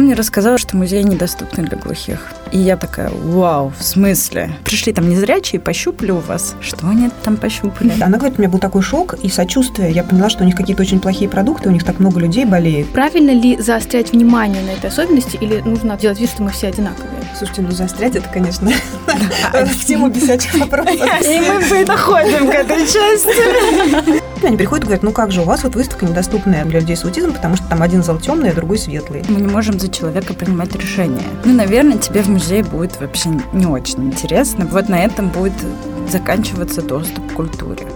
Он мне рассказал, что музей недоступны для глухих. И я такая, вау, в смысле? Пришли там незрячие, пощупали у вас. Что они там пощупали? Она говорит, у меня был такой шок и сочувствие. Я поняла, что у них какие-то очень плохие продукты, у них так много людей болеет. Правильно ли заострять внимание на этой особенности или нужно делать вид, что мы все одинаковые? Слушайте, ну заострять это, конечно, в тему бесячих вопросов. И мы доходим к этой части. Они приходят и говорят, ну как же, у вас вот выставка недоступная для людей с аутизмом, потому что там один зал темный, а другой светлый. Мы не можем человека принимать решения. Ну, наверное, тебе в музей будет вообще не очень интересно. Вот на этом будет заканчиваться доступ к культуре.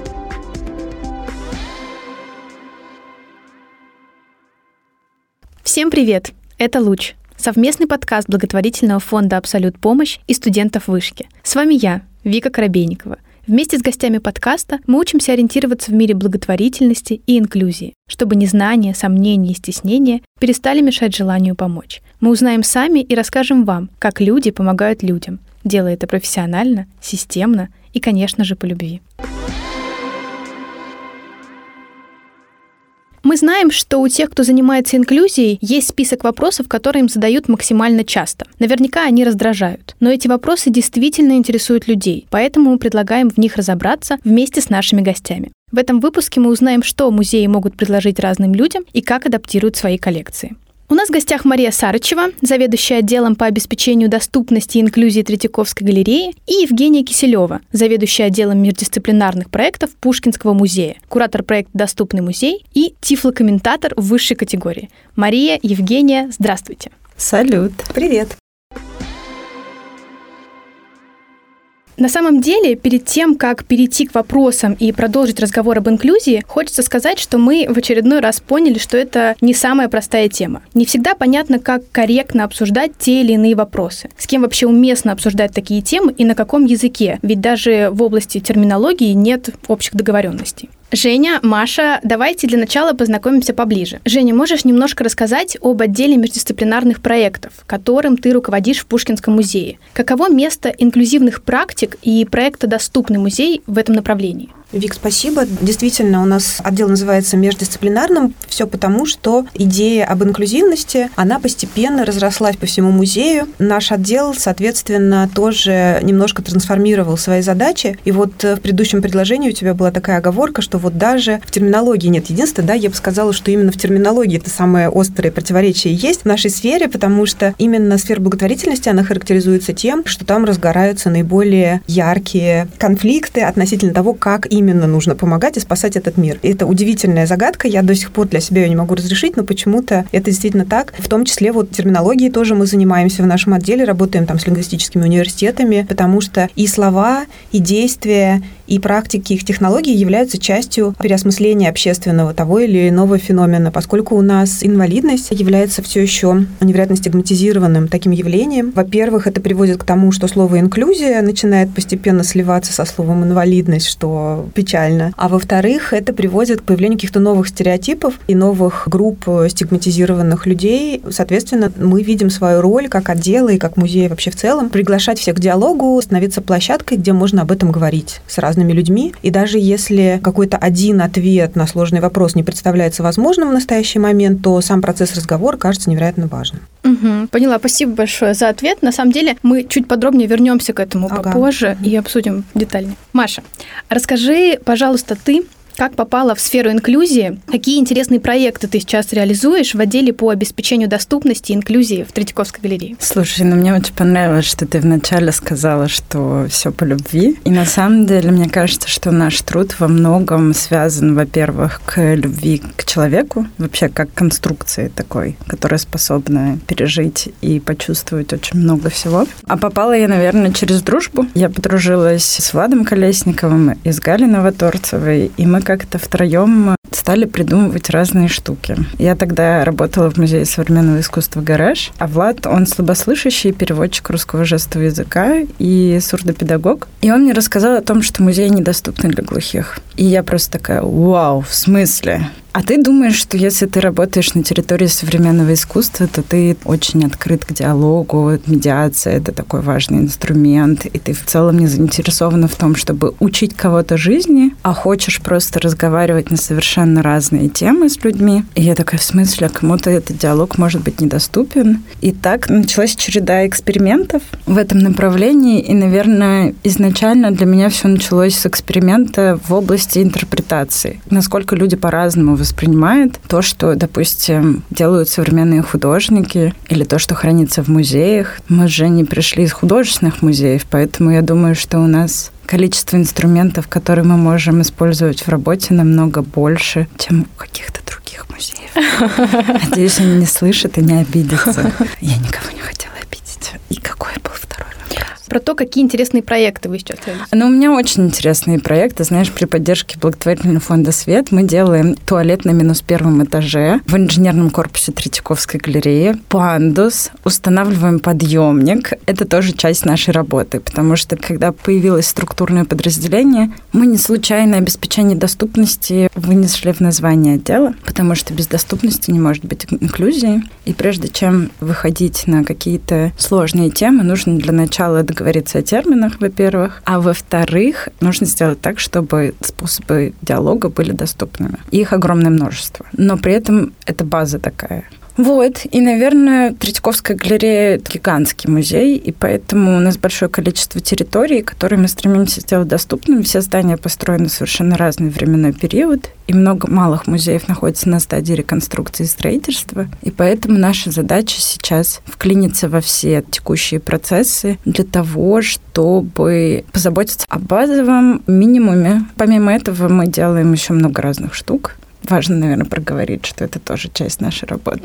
Всем привет! Это «Луч» — совместный подкаст благотворительного фонда «Абсолют помощь» и студентов вышки. С вами я, Вика Коробейникова. Вместе с гостями подкаста мы учимся ориентироваться в мире благотворительности и инклюзии, чтобы незнание, сомнения и стеснение перестали мешать желанию помочь. Мы узнаем сами и расскажем вам, как люди помогают людям, делая это профессионально, системно и, конечно же, по любви. Мы знаем, что у тех, кто занимается инклюзией, есть список вопросов, которые им задают максимально часто. Наверняка они раздражают. Но эти вопросы действительно интересуют людей, поэтому мы предлагаем в них разобраться вместе с нашими гостями. В этом выпуске мы узнаем, что музеи могут предложить разным людям и как адаптируют свои коллекции. У нас в гостях Мария Сарычева, заведующая отделом по обеспечению доступности и инклюзии Третьяковской галереи, и Евгения Киселева, заведующая отделом междисциплинарных проектов Пушкинского музея, куратор проекта «Доступный музей» и тифлокомментатор высшей категории. Мария, Евгения, здравствуйте. Салют. Привет. На самом деле, перед тем, как перейти к вопросам и продолжить разговор об инклюзии, хочется сказать, что мы в очередной раз поняли, что это не самая простая тема. Не всегда понятно, как корректно обсуждать те или иные вопросы. С кем вообще уместно обсуждать такие темы и на каком языке, ведь даже в области терминологии нет общих договоренностей. Женя, Маша, давайте для начала познакомимся поближе. Женя, можешь немножко рассказать об отделе междисциплинарных проектов, которым ты руководишь в Пушкинском музее? Каково место инклюзивных практик и проекта «Доступный музей» в этом направлении? Вик, спасибо. Действительно, у нас отдел называется междисциплинарным. Все потому, что идея об инклюзивности, она постепенно разрослась по всему музею. Наш отдел, соответственно, тоже немножко трансформировал свои задачи. И вот в предыдущем предложении у тебя была такая оговорка, что вот даже в терминологии нет единства, да, я бы сказала, что именно в терминологии это самое острое противоречие есть в нашей сфере, потому что именно сфера благотворительности, она характеризуется тем, что там разгораются наиболее яркие конфликты относительно того, как именно именно нужно помогать и спасать этот мир. И это удивительная загадка, я до сих пор для себя ее не могу разрешить, но почему-то это действительно так. В том числе вот терминологией тоже мы занимаемся в нашем отделе, работаем там с лингвистическими университетами, потому что и слова, и действия, и практики их технологий являются частью переосмысления общественного того или иного феномена, поскольку у нас инвалидность является все еще невероятно стигматизированным таким явлением. Во-первых, это приводит к тому, что слово «инклюзия» начинает постепенно сливаться со словом «инвалидность», что печально. А во-вторых, это приводит к появлению каких-то новых стереотипов и новых групп стигматизированных людей. Соответственно, мы видим свою роль как отдела и как музей вообще в целом приглашать всех к диалогу, становиться площадкой, где можно об этом говорить сразу разными людьми. И даже если какой-то один ответ на сложный вопрос не представляется возможным в настоящий момент, то сам процесс разговора кажется невероятно важным. Угу, поняла. Спасибо большое за ответ. На самом деле мы чуть подробнее вернемся к этому ага. попозже и обсудим детальнее. Маша, расскажи, пожалуйста, ты как попала в сферу инклюзии? Какие интересные проекты ты сейчас реализуешь в отделе по обеспечению доступности и инклюзии в Третьяковской галерее? Слушай, ну мне очень понравилось, что ты вначале сказала, что все по любви. И на самом деле, мне кажется, что наш труд во многом связан, во-первых, к любви к человеку, вообще как конструкции такой, которая способна пережить и почувствовать очень много всего. А попала я, наверное, через дружбу. Я подружилась с Владом Колесниковым и с Галей Новоторцевой, и мы как-то втроем стали придумывать разные штуки. Я тогда работала в Музее современного искусства «Гараж», а Влад, он слабослышащий переводчик русского жестового языка и сурдопедагог. И он мне рассказал о том, что музей недоступны для глухих. И я просто такая, вау, в смысле? А ты думаешь, что если ты работаешь на территории современного искусства, то ты очень открыт к диалогу, медиация — это такой важный инструмент, и ты в целом не заинтересована в том, чтобы учить кого-то жизни, а хочешь просто разговаривать на совершенно разные темы с людьми. И я такая, в смысле, а кому-то этот диалог может быть недоступен. И так началась череда экспериментов в этом направлении, и, наверное, изначально для меня все началось с эксперимента в области интерпретации. Насколько люди по-разному воспринимают то, что, допустим, делают современные художники, или то, что хранится в музеях. Мы же не пришли из художественных музеев, поэтому я думаю, что у нас количество инструментов, которые мы можем использовать в работе, намного больше, чем у каких-то других музеев. Надеюсь, они не слышат и не обидятся. Я никого не хотела обидеть. И какой был второй про то, какие интересные проекты вы сейчас делаете. Ну, у меня очень интересные проекты. Знаешь, при поддержке благотворительного фонда «Свет» мы делаем туалет на минус первом этаже в инженерном корпусе Третьяковской галереи, пандус, устанавливаем подъемник. Это тоже часть нашей работы, потому что когда появилось структурное подразделение, мы не случайно обеспечение доступности вынесли в название отдела, потому что без доступности не может быть инклюзии. И прежде чем выходить на какие-то сложные темы, нужно для начала договориться о терминах, во-первых, а во-вторых, нужно сделать так, чтобы способы диалога были доступными. Их огромное множество. Но при этом это база такая. Вот, и, наверное, Третьяковская галерея – гигантский музей, и поэтому у нас большое количество территорий, которые мы стремимся сделать доступными. Все здания построены в совершенно разный временной период, и много малых музеев находится на стадии реконструкции и строительства, и поэтому наша задача сейчас вклиниться во все текущие процессы для того, чтобы позаботиться о базовом минимуме. Помимо этого мы делаем еще много разных штук важно, наверное, проговорить, что это тоже часть нашей работы.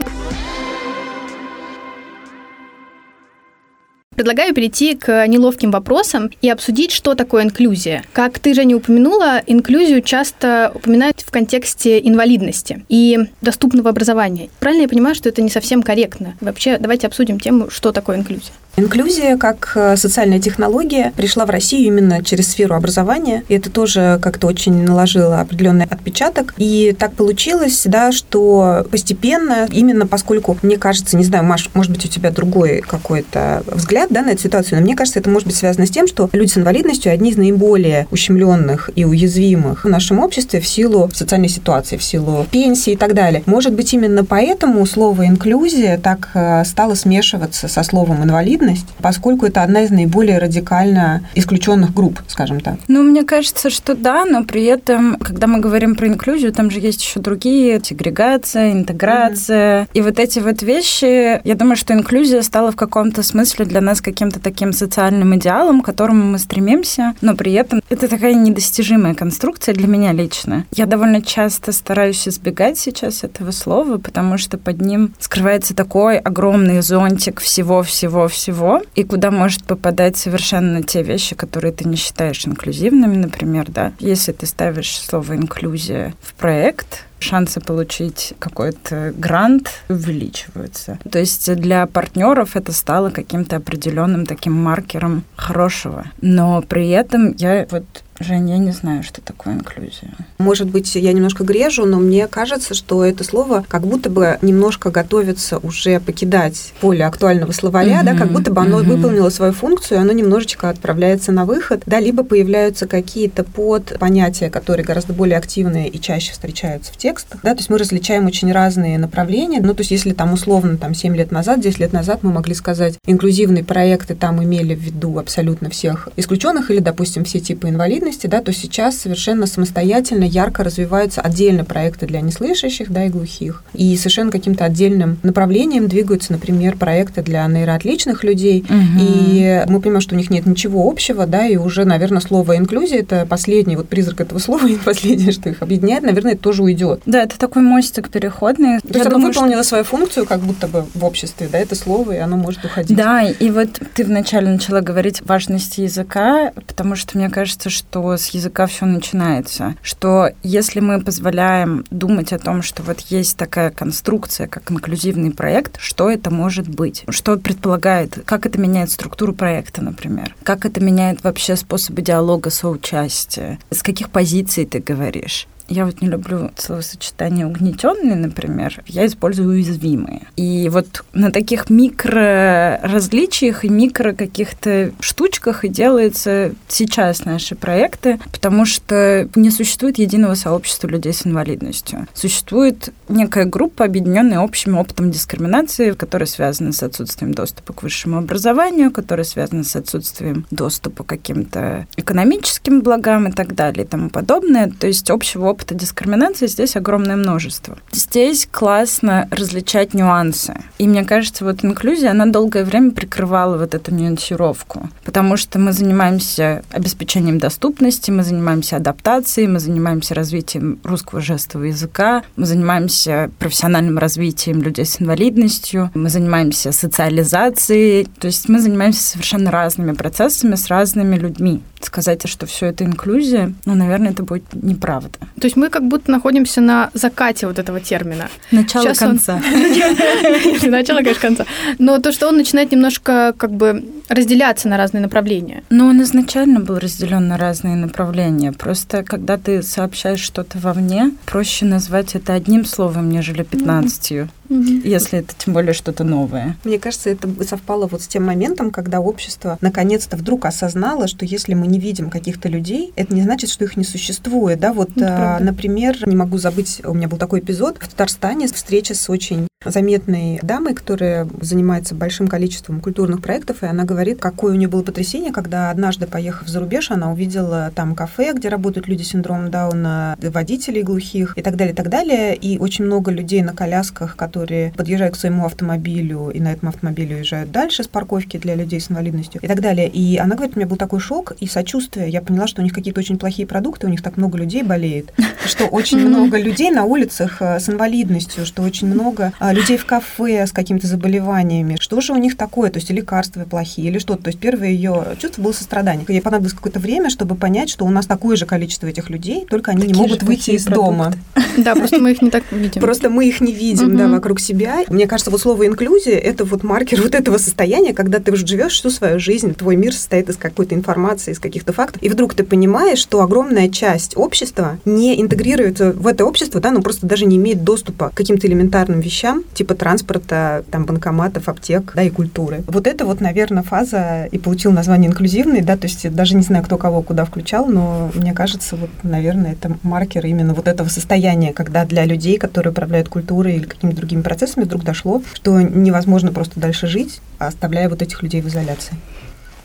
Предлагаю перейти к неловким вопросам и обсудить, что такое инклюзия. Как ты, же не упомянула, инклюзию часто упоминают в контексте инвалидности и доступного образования. Правильно я понимаю, что это не совсем корректно? Вообще, давайте обсудим тему, что такое инклюзия. Инклюзия как э, социальная технология пришла в Россию именно через сферу образования. И это тоже как-то очень наложило определенный отпечаток. И так получилось, да, что постепенно, именно поскольку, мне кажется, не знаю, Маш, может быть, у тебя другой какой-то взгляд да, на эту ситуацию, но мне кажется, это может быть связано с тем, что люди с инвалидностью одни из наиболее ущемленных и уязвимых в нашем обществе в силу социальной ситуации, в силу пенсии и так далее. Может быть, именно поэтому слово инклюзия так э, стало смешиваться со словом инвалидность, инвалидность, поскольку это одна из наиболее радикально исключенных групп, скажем так. Ну, мне кажется, что да, но при этом, когда мы говорим про инклюзию, там же есть еще другие, сегрегация, интеграция. Mm-hmm. И вот эти вот вещи, я думаю, что инклюзия стала в каком-то смысле для нас каким-то таким социальным идеалом, к которому мы стремимся, но при этом это такая недостижимая конструкция для меня лично. Я довольно часто стараюсь избегать сейчас этого слова, потому что под ним скрывается такой огромный зонтик всего-всего-всего всего, и куда может попадать совершенно те вещи, которые ты не считаешь инклюзивными, например, да. Если ты ставишь слово «инклюзия» в проект, шансы получить какой-то грант увеличиваются. То есть для партнеров это стало каким-то определенным таким маркером хорошего. Но при этом я вот Жень, я не знаю, что такое инклюзия. Может быть, я немножко грежу, но мне кажется, что это слово как будто бы немножко готовится уже покидать поле актуального словаря, mm-hmm. да, как будто бы оно mm-hmm. выполнило свою функцию, оно немножечко отправляется на выход, да, либо появляются какие-то под понятия, которые гораздо более активные и чаще встречаются в текстах, да, то есть мы различаем очень разные направления, ну, то есть если там условно там 7 лет назад, 10 лет назад мы могли сказать, инклюзивные проекты там имели в виду абсолютно всех исключенных или, допустим, все типы инвалидности, да, то сейчас совершенно самостоятельно, ярко развиваются отдельные проекты для неслышащих, да, и глухих. И совершенно каким-то отдельным направлением двигаются, например, проекты для нейроотличных людей. Угу. И мы понимаем, что у них нет ничего общего, да, и уже, наверное, слово инклюзия это последний вот призрак этого слова, и последнее, что их объединяет, наверное, это тоже уйдет. Да, это такой мостик переходный. То есть оно выполнило что... свою функцию, как будто бы в обществе, да, это слово, и оно может уходить. Да, и вот ты вначале начала говорить важности языка, потому что мне кажется, что с языка все начинается. Что если мы позволяем думать о том, что вот есть такая конструкция, как инклюзивный проект, что это может быть? Что предполагает? Как это меняет структуру проекта, например? Как это меняет вообще способы диалога, соучастия? С каких позиций ты говоришь? Я вот не люблю словосочетание угнетенные, например. Я использую уязвимые. И вот на таких микро различиях и микро каких-то штучках и делаются сейчас наши проекты, потому что не существует единого сообщества людей с инвалидностью. Существует некая группа, объединенная общим опытом дискриминации, которая связана с отсутствием доступа к высшему образованию, которая связана с отсутствием доступа к каким-то экономическим благам и так далее и тому подобное. То есть общего опыта дискриминации здесь огромное множество. Здесь классно различать нюансы. И мне кажется, вот инклюзия, она долгое время прикрывала вот эту нюансировку, потому что мы занимаемся обеспечением доступности, мы занимаемся адаптацией, мы занимаемся развитием русского жестового языка, мы занимаемся профессиональным развитием людей с инвалидностью, мы занимаемся социализацией, то есть мы занимаемся совершенно разными процессами с разными людьми. Сказать, что все это инклюзия, ну, наверное, это будет неправда. То есть мы как будто находимся на закате вот этого термина. Начало Сейчас конца. Он... Начало, конечно, конца. Но то, что он начинает немножко как бы разделяться на разные направления. Ну, он изначально был разделен на разные направления. Просто когда ты сообщаешь что-то вовне, проще назвать это одним словом, нежели пятнадцатью. Mm-hmm. Если это тем более что-то новое. Мне кажется, это совпало вот с тем моментом, когда общество наконец-то вдруг осознало, что если мы не видим каких-то людей, это не значит, что их не существует. Да, вот, а, например, не могу забыть, у меня был такой эпизод в Татарстане, встреча с очень заметной дамой, которая занимается большим количеством культурных проектов, и она говорит, какое у нее было потрясение, когда однажды, поехав за рубеж, она увидела там кафе, где работают люди с синдромом Дауна, водителей глухих и так далее, и так далее, и очень много людей на колясках, которые подъезжают к своему автомобилю, и на этом автомобиле уезжают дальше с парковки для людей с инвалидностью и так далее. И она говорит, у меня был такой шок и сочувствие. Я поняла, что у них какие-то очень плохие продукты, у них так много людей болеет, что очень много людей на улицах э, с инвалидностью, что очень много э, людей в кафе с какими-то заболеваниями. Что же у них такое? То есть лекарства плохие или что-то. То есть первое ее чувство было сострадание. Ей понадобилось какое-то время, чтобы понять, что у нас такое же количество этих людей, только они Такие не могут выйти из продукты. дома. Да, просто мы их не так видим. Просто мы их не видим, да, вокруг себя. Мне кажется, вот слово инклюзия – это вот маркер вот этого состояния, когда ты живешь всю свою жизнь, твой мир состоит из какой-то информации, из каких-то фактов, и вдруг ты понимаешь, что огромная часть общества не интегрируется в это общество, да, ну просто даже не имеет доступа к каким-то элементарным вещам, типа транспорта, там, банкоматов, аптек, да, и культуры. Вот это вот, наверное, фаза и получил название инклюзивный, да, то есть даже не знаю, кто кого куда включал, но мне кажется, вот, наверное, это маркер именно вот этого состояния, когда для людей, которые управляют культурой или какими-то другими процессами, вдруг дошло, что невозможно просто дальше жить, оставляя вот этих людей в изоляции.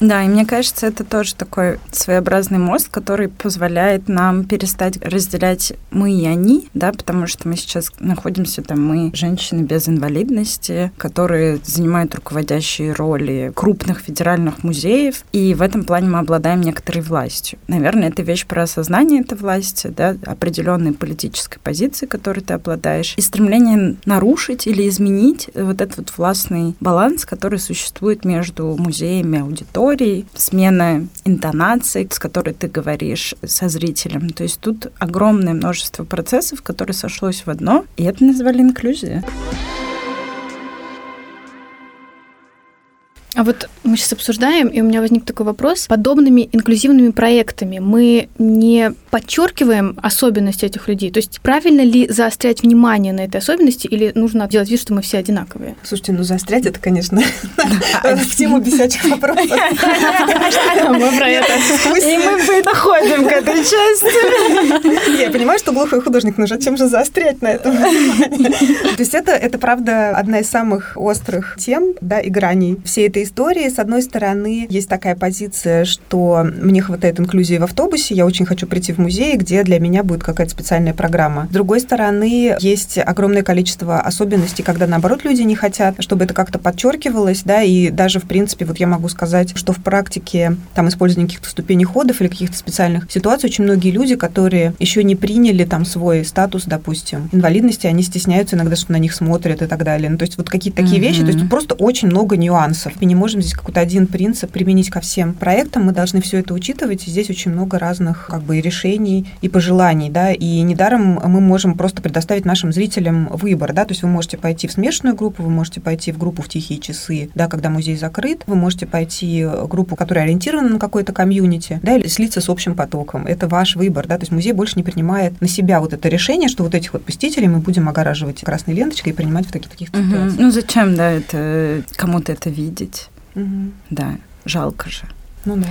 Да, и мне кажется, это тоже такой своеобразный мост, который позволяет нам перестать разделять мы и они, да, потому что мы сейчас находимся там, мы женщины без инвалидности, которые занимают руководящие роли крупных федеральных музеев, и в этом плане мы обладаем некоторой властью. Наверное, это вещь про осознание этой власти, да, определенной политической позиции, которой ты обладаешь, и стремление нарушить или изменить вот этот вот властный баланс, который существует между музеями, аудиторией, аудиторией, смена интонации, с которой ты говоришь со зрителем. То есть тут огромное множество процессов, которые сошлось в одно, и это назвали инклюзия. А вот мы сейчас обсуждаем, и у меня возник такой вопрос. Подобными инклюзивными проектами мы не подчеркиваем особенности этих людей? То есть правильно ли заострять внимание на этой особенности, или нужно делать вид, что мы все одинаковые? Слушайте, ну заострять это, конечно, в тему бесячих вопросов. Мы про это. И мы доходим к этой части. Я понимаю, что глухой художник, но зачем же заострять на этом? То есть это, это правда, одна из самых острых тем, да, и граней всей этой истории. С одной стороны, есть такая позиция, что мне хватает инклюзии в автобусе, я очень хочу прийти в музей, где для меня будет какая-то специальная программа. С другой стороны, есть огромное количество особенностей, когда, наоборот, люди не хотят, чтобы это как-то подчеркивалось, да, и даже, в принципе, вот я могу сказать, что в практике там использования каких-то ступеней ходов или каких-то специальных ситуаций очень многие люди, которые еще не приняли там свой статус, допустим, инвалидности, они стесняются иногда, что на них смотрят и так далее. Ну, то есть вот какие-то такие mm-hmm. вещи, то есть просто очень много нюансов. Понимаете, не можем здесь какой-то один принцип применить ко всем проектам, мы должны все это учитывать, и здесь очень много разных как бы решений и пожеланий, да, и недаром мы можем просто предоставить нашим зрителям выбор, да, то есть вы можете пойти в смешанную группу, вы можете пойти в группу в тихие часы, да, когда музей закрыт, вы можете пойти в группу, которая ориентирована на какой-то комьюнити, да, или слиться с общим потоком. Это ваш выбор, да, то есть музей больше не принимает на себя вот это решение, что вот этих вот посетителей мы будем огораживать красной ленточкой и принимать в таких таких угу. ситуациях. Ну зачем, да, это кому-то это видеть? Угу. Да, жалко же. Ну да.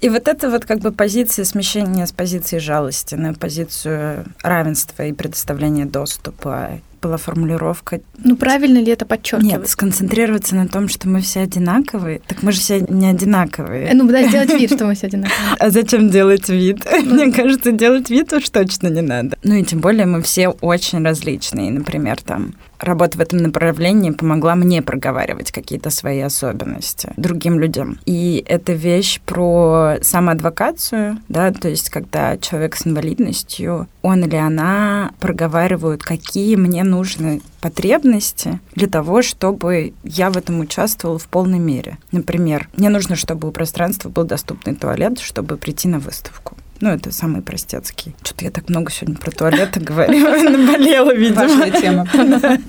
И вот это вот как бы позиция смещения с позиции жалости на позицию равенства и предоставления доступа была формулировка. Ну, правильно ли это подчеркивать? Нет, сконцентрироваться на том, что мы все одинаковые. Так мы же все не одинаковые. Ну, да, сделать вид, что мы все одинаковые. А зачем делать вид? Ну. Мне кажется, делать вид уж точно не надо. Ну и тем более мы все очень различные. Например, там работа в этом направлении помогла мне проговаривать какие-то свои особенности другим людям. И это вещь про самоадвокацию, да, то есть когда человек с инвалидностью, он или она проговаривают, какие мне нужны потребности для того, чтобы я в этом участвовала в полной мере. Например, мне нужно, чтобы у пространства был доступный туалет, чтобы прийти на выставку. Ну, это самый простецкий. Что-то я так много сегодня про туалеты говорю. Наболела, видимо. Важная тема.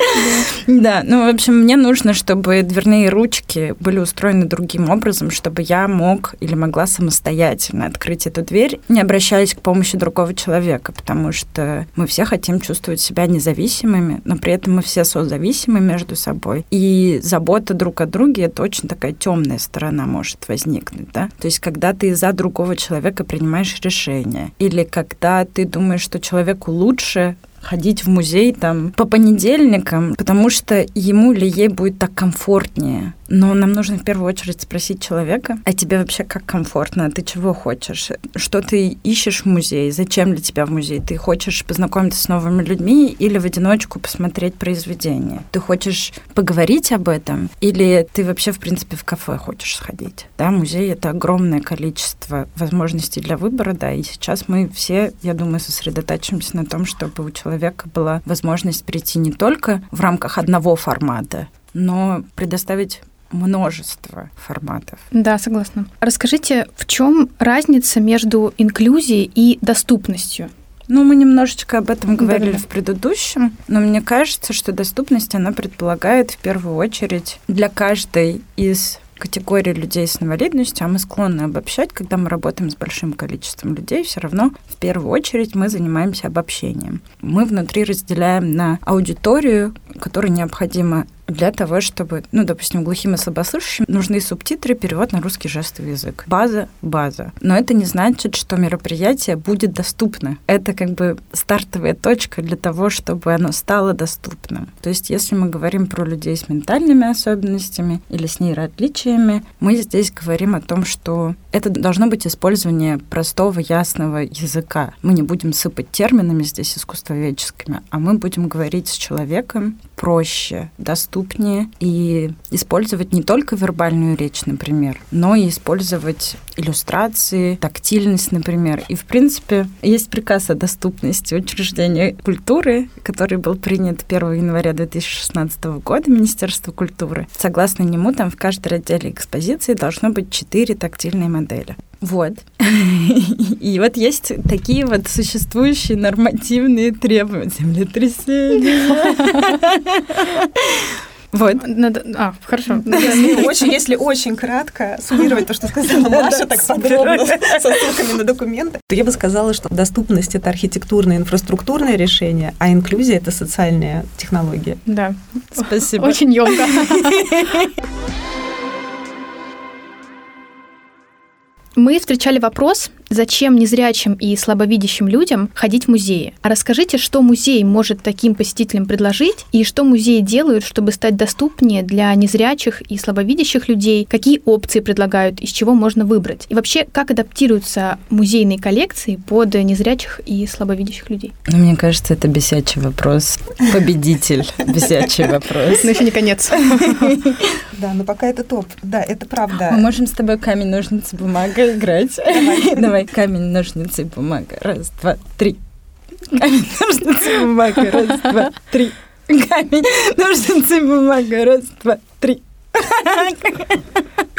Да, ну, в общем, мне нужно, чтобы дверные ручки были устроены другим образом, чтобы я мог или могла самостоятельно открыть эту дверь, не обращаясь к помощи другого человека, потому что мы все хотим чувствовать себя независимыми, но при этом мы все созависимы между собой. И забота друг о друге — это очень такая темная сторона может возникнуть, да? То есть, когда ты за другого человека принимаешь решение, решение. Или когда ты думаешь, что человеку лучше ходить в музей там по понедельникам, потому что ему или ей будет так комфортнее. Но нам нужно в первую очередь спросить человека, а тебе вообще как комфортно? Ты чего хочешь? Что ты ищешь в музее? Зачем для тебя в музей? Ты хочешь познакомиться с новыми людьми или в одиночку посмотреть произведение? Ты хочешь поговорить об этом? Или ты вообще, в принципе, в кафе хочешь сходить? Да, музей — это огромное количество возможностей для выбора, да, и сейчас мы все, я думаю, сосредотачиваемся на том, чтобы у человека была возможность прийти не только в рамках одного формата, но предоставить множество форматов. Да, согласна. Расскажите, в чем разница между инклюзией и доступностью? Ну, мы немножечко об этом говорили да, да. в предыдущем, но мне кажется, что доступность, она предполагает в первую очередь для каждой из категории людей с инвалидностью, а мы склонны обобщать, когда мы работаем с большим количеством людей, все равно в первую очередь мы занимаемся обобщением. Мы внутри разделяем на аудиторию, которой необходимо для того, чтобы, ну, допустим, глухим и слабослышащим нужны субтитры, перевод на русский жестовый язык. База — база. Но это не значит, что мероприятие будет доступно. Это как бы стартовая точка для того, чтобы оно стало доступным. То есть, если мы говорим про людей с ментальными особенностями или с нейроотличиями, мы здесь говорим о том, что это должно быть использование простого, ясного языка. Мы не будем сыпать терминами здесь искусствоведческими, а мы будем говорить с человеком проще, доступнее и использовать не только вербальную речь, например, но и использовать иллюстрации, тактильность, например. И, в принципе, есть приказ о доступности учреждения культуры, который был принят 1 января 2016 года Министерства культуры. Согласно нему, там в каждой разделе экспозиции должно быть четыре тактильные модели. Вот. И вот есть такие вот существующие нормативные требования. Землетрясения. Вот. Надо... А, хорошо. Если очень, если очень кратко суммировать то, что сказала Маша, так подробно, со ссылками на документы, то я бы сказала, что доступность — это архитектурное, инфраструктурное решение, а инклюзия — это социальная технология. Да. Спасибо. Очень емко. Мы встречали вопрос, зачем незрячим и слабовидящим людям ходить в музеи. А расскажите, что музей может таким посетителям предложить и что музеи делают, чтобы стать доступнее для незрячих и слабовидящих людей, какие опции предлагают, из чего можно выбрать. И вообще, как адаптируются музейные коллекции под незрячих и слабовидящих людей? Ну, мне кажется, это бесячий вопрос. Победитель. Бесячий вопрос. Но еще не конец. Да, но пока это топ. Да, это правда. Мы можем с тобой камень, ножницы, бумага играть. Давай камень, ножницы, бумага. Раз, два, три. Камень, ножницы, бумага. Раз, два, три. Камень, ножницы, бумага. Раз, два, три.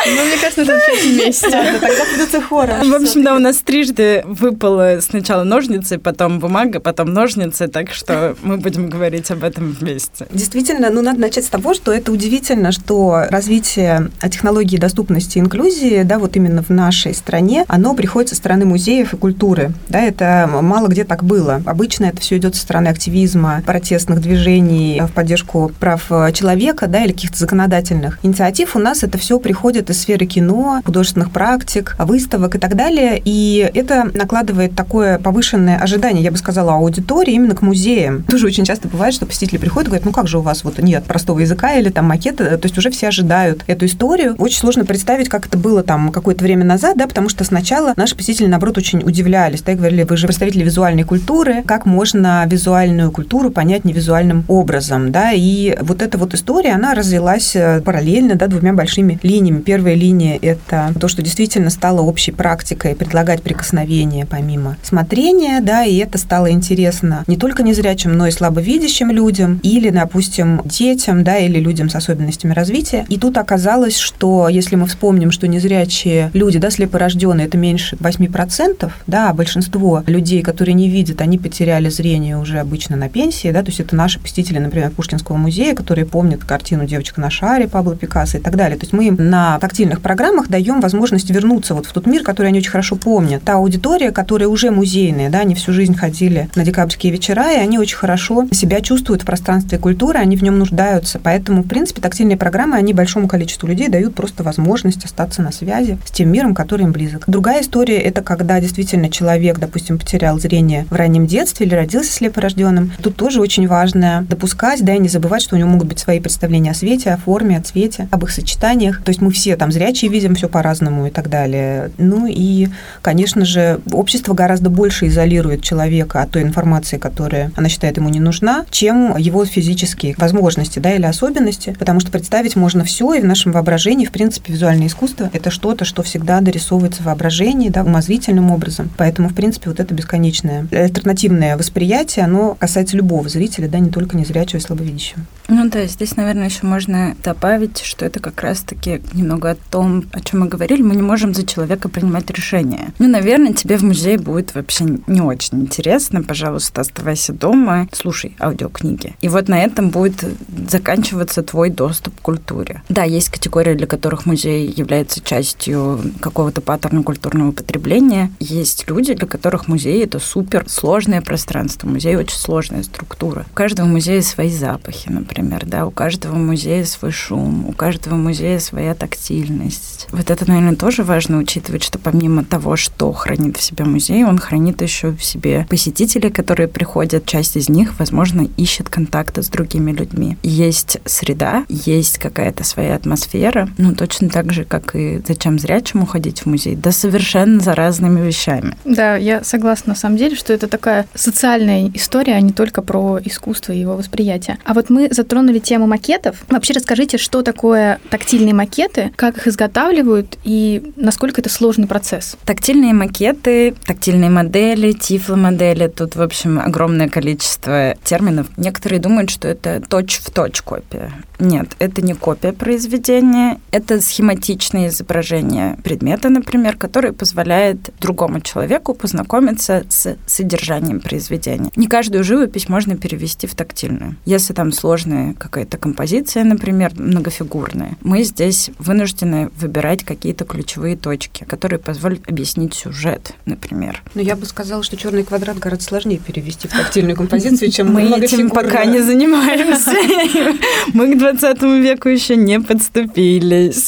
Ну, мне кажется, надо начать вместе. Тогда придется хором. В общем, да, у нас трижды выпало сначала ножницы, потом бумага, потом ножницы, так что мы будем говорить об этом вместе. Действительно, ну, надо начать с того, что это удивительно, что развитие технологии доступности и инклюзии, да, вот именно в нашей стране, оно приходит со стороны музеев и культуры. Да, это мало где так было. Обычно это все идет со стороны активизма, протестных движений в поддержку прав человека, да, или каких-то законодательных инициатив. У нас это все приходит из сферы кино, художественных практик, выставок и так далее. И это накладывает такое повышенное ожидание, я бы сказала, аудитории именно к музеям. Тоже очень часто бывает, что посетители приходят и говорят, ну как же у вас вот нет простого языка или там макета, то есть уже все ожидают эту историю. Очень сложно представить, как это было там какое-то время назад, да, потому что сначала наши посетители, наоборот, очень удивлялись, да, и говорили, вы же представители визуальной культуры, как можно визуальную культуру понять невизуальным образом, да, и вот эта вот история, она развилась э, параллельно, да, двумя большими линиями. Первая линия – это то, что действительно стало общей практикой предлагать прикосновение помимо смотрения, да, и это стало интересно не только незрячим, но и слабовидящим людям или, допустим, детям, да, или людям с особенностями развития. И тут оказалось, что если мы вспомним, что незрячие люди, да, слепорожденные, это меньше 8%, да, а большинство людей, которые не видят, они потеряли зрение уже обычно на пенсии, да, то есть это наши посетители, например, Пушкинского музея, которые помнят картину «Девочка на шаре» Пабло Пикассо и так далее. То есть мы на тактильных программах даем возможность вернуться вот в тот мир, который они очень хорошо помнят. Та аудитория, которая уже музейная, да, они всю жизнь ходили на декабрьские вечера, и они очень хорошо себя чувствуют в пространстве культуры, они в нем нуждаются. Поэтому, в принципе, тактильные программы, они большому количеству людей дают просто возможность остаться на связи с тем миром, который им близок. Другая история – это когда действительно человек, допустим, потерял зрение в раннем детстве или родился слепорожденным. Тут тоже очень важно допускать, да, и не забывать, что у него могут быть свои представления о свете, о форме, о цвете, об их сочетаниях. То есть мы все там зрячие видим все по-разному и так далее. Ну и, конечно же, общество гораздо больше изолирует человека от той информации, которая она считает ему не нужна, чем его физические возможности, да, или особенности, потому что представить можно все, и в нашем воображении, в принципе, визуальное искусство – это что-то, что всегда дорисовывается в воображении, да, умозрительным образом. Поэтому, в принципе, вот это бесконечное альтернативное восприятие, оно касается любого зрителя, да, не только незрячего и слабовидящего. Ну да, здесь, наверное, еще можно добавить, что это как раз-таки немного о том, о чем мы говорили, мы не можем за человека принимать решения. Ну, наверное, тебе в музее будет вообще не очень интересно, пожалуйста, оставайся дома, слушай аудиокниги. И вот на этом будет заканчиваться твой доступ к культуре. Да, есть категории, для которых музей является частью какого-то паттерна культурного потребления. Есть люди, для которых музей — это супер сложное пространство. Музей — очень сложная структура. У каждого музея свои запахи, например, да, у каждого музея свой шум, у каждого музея своя тактильность. Вот это, наверное, тоже важно учитывать, что помимо того, что хранит в себе музей, он хранит еще в себе посетителей, которые приходят. Часть из них, возможно, ищет контакта с другими людьми. Есть среда, есть какая-то своя атмосфера, ну, точно так же, как и зачем зрячему ходить в музей, да совершенно за разными вещами. Да, я согласна на самом деле, что это такая социальная история, а не только про искусство и его восприятие. А вот мы затронули тему макетов. Вообще расскажите, что такое тактильные макеты, как их изготавливают и насколько это сложный процесс? Тактильные макеты, тактильные модели, тифломодели, тут, в общем, огромное количество терминов. Некоторые думают, что это точь-в-точь копия. Нет, это не копия произведения, это схематичное изображение предмета, например, который позволяет другому человеку познакомиться с содержанием произведения. Не каждую живопись можно перевести в тактильную. Если там сложная какая-то композиция, например, многофигурная, мы здесь вынуждены выбирать какие-то ключевые точки, которые позволят объяснить сюжет, например. Но я бы сказала, что черный квадрат гораздо сложнее перевести в тактильную композицию, чем мы этим пока не занимаемся. Мы к 20 веку еще не подступились.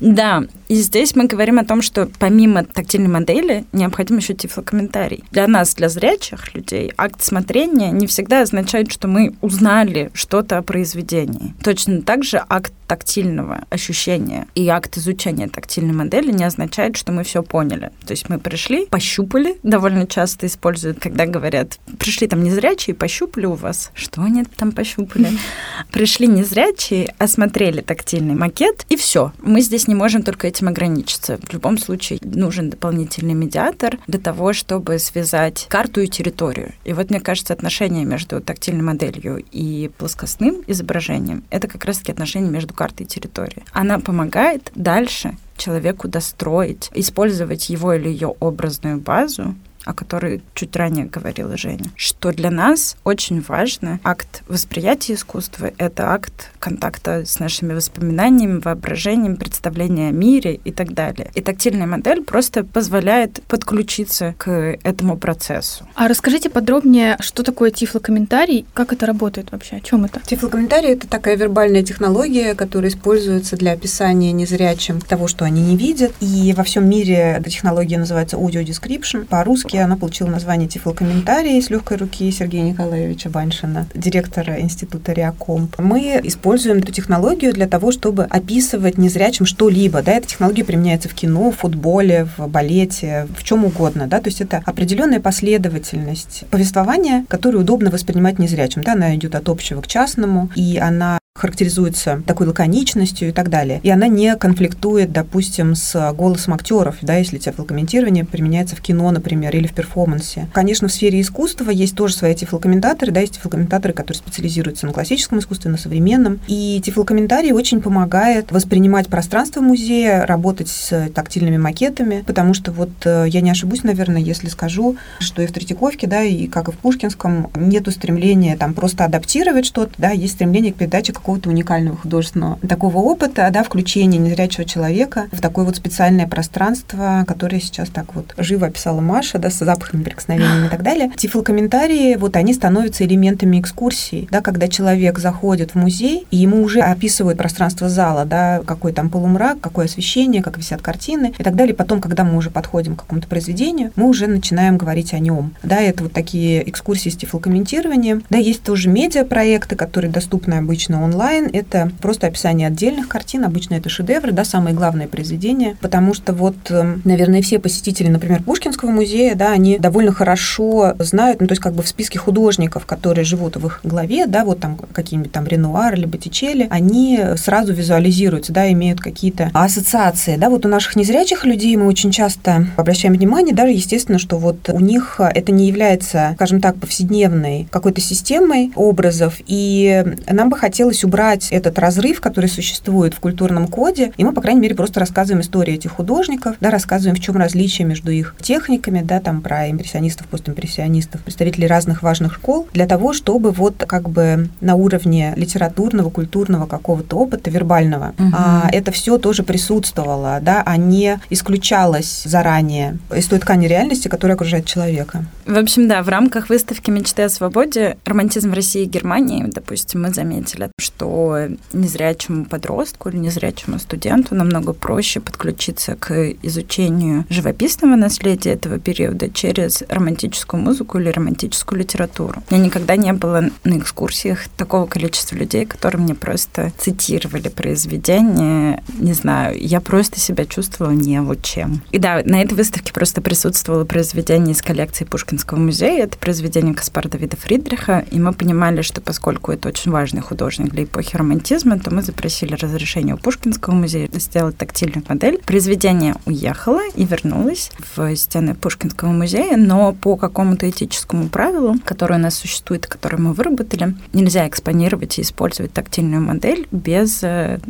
Да, и здесь мы говорим о том, что помимо тактильной модели необходим еще тифлокомментарий. Для нас, для зрячих людей, акт смотрения не всегда означает, что мы узнали что-то о произведении. Точно так же акт тактильного ощущения и акт изучения тактильной модели не означает, что мы все поняли. То есть мы пришли, пощупали, довольно часто используют, когда говорят, пришли там незрячие, пощупали у вас. Что они там пощупали? Пришли незрячие, осмотрели тактильный макет, и все. Мы здесь не можем только этим ограничиться. В любом случае нужен дополнительный медиатор для того, чтобы связать карту и территорию. И вот, мне кажется, отношение между тактильной моделью и плоскостным изображением — это как раз-таки отношение между картой территории. Она помогает дальше человеку достроить, использовать его или ее образную базу о которой чуть ранее говорила Женя, что для нас очень важно акт восприятия искусства — это акт контакта с нашими воспоминаниями, воображением, представления о мире и так далее. И тактильная модель просто позволяет подключиться к этому процессу. А расскажите подробнее, что такое тифлокомментарий, как это работает вообще, о чем это? Тифлокомментарий — это такая вербальная технология, которая используется для описания незрячим того, что они не видят. И во всем мире эта технология называется audio description. По-русски Петербурге она получила название «Тифлокомментарий» с легкой руки Сергея Николаевича Баншина, директора Института Реакомп. Мы используем эту технологию для того, чтобы описывать незрячим что-либо. Да, эта технология применяется в кино, в футболе, в балете, в чем угодно. Да, то есть это определенная последовательность повествования, которую удобно воспринимать незрячим. Да, она идет от общего к частному, и она характеризуется такой лаконичностью и так далее. И она не конфликтует, допустим, с голосом актеров, да, если тефлокомментирование применяется в кино, например, или в перформансе. Конечно, в сфере искусства есть тоже свои тифлокомментаторы, да, есть тифлокомментаторы, которые специализируются на классическом искусстве, на современном. И тифлокомментарий очень помогает воспринимать пространство музея, работать с тактильными макетами, потому что вот э, я не ошибусь, наверное, если скажу, что и в Третьяковке, да, и как и в Пушкинском нету стремления там просто адаптировать что-то, да, есть стремление к передаче какого-то уникального художественного такого опыта, да, включения незрячего человека в такое вот специальное пространство, которое сейчас так вот живо описала Маша, да, с запахами, прикосновениями и так далее. Тифлокомментарии, вот они становятся элементами экскурсии, да, когда человек заходит в музей, и ему уже описывают пространство зала, да, какой там полумрак, какое освещение, как висят картины и так далее. Потом, когда мы уже подходим к какому-то произведению, мы уже начинаем говорить о нем. Да, это вот такие экскурсии с тифлокомментированием. Да, есть тоже медиапроекты, которые доступны обычно онлайн, онлайн – это просто описание отдельных картин, обычно это шедевры, да, самые главные произведения, потому что вот, эм, наверное, все посетители, например, Пушкинского музея, да, они довольно хорошо знают, ну, то есть как бы в списке художников, которые живут в их голове, да, вот там какие-нибудь там Ренуар или Боттичелли, они сразу визуализируются, да, имеют какие-то ассоциации, да, вот у наших незрячих людей мы очень часто обращаем внимание, даже, естественно, что вот у них это не является, скажем так, повседневной какой-то системой образов, и нам бы хотелось убрать этот разрыв, который существует в культурном коде, и мы, по крайней мере, просто рассказываем историю этих художников, да, рассказываем, в чем различие между их техниками, да, там про импрессионистов, постимпрессионистов, представителей разных важных школ, для того, чтобы вот как бы на уровне литературного, культурного какого-то опыта, вербального, угу. а, это все тоже присутствовало, да, а не исключалось заранее из той ткани реальности, которая окружает человека. В общем, да, в рамках выставки «Мечты о свободе. Романтизм в России и Германии», допустим, мы заметили, что что незрячему подростку или незрячему студенту намного проще подключиться к изучению живописного наследия этого периода через романтическую музыку или романтическую литературу. Я никогда не была на экскурсиях такого количества людей, которые мне просто цитировали произведения. Не знаю, я просто себя чувствовала не вот чем. И да, на этой выставке просто присутствовало произведение из коллекции Пушкинского музея. Это произведение Каспара Давида Фридриха, и мы понимали, что поскольку это очень важный художник для эпохи романтизма, то мы запросили разрешение у Пушкинского музея сделать тактильную модель. Произведение уехало и вернулось в стены Пушкинского музея, но по какому-то этическому правилу, которое у нас существует, которое мы выработали, нельзя экспонировать и использовать тактильную модель без э,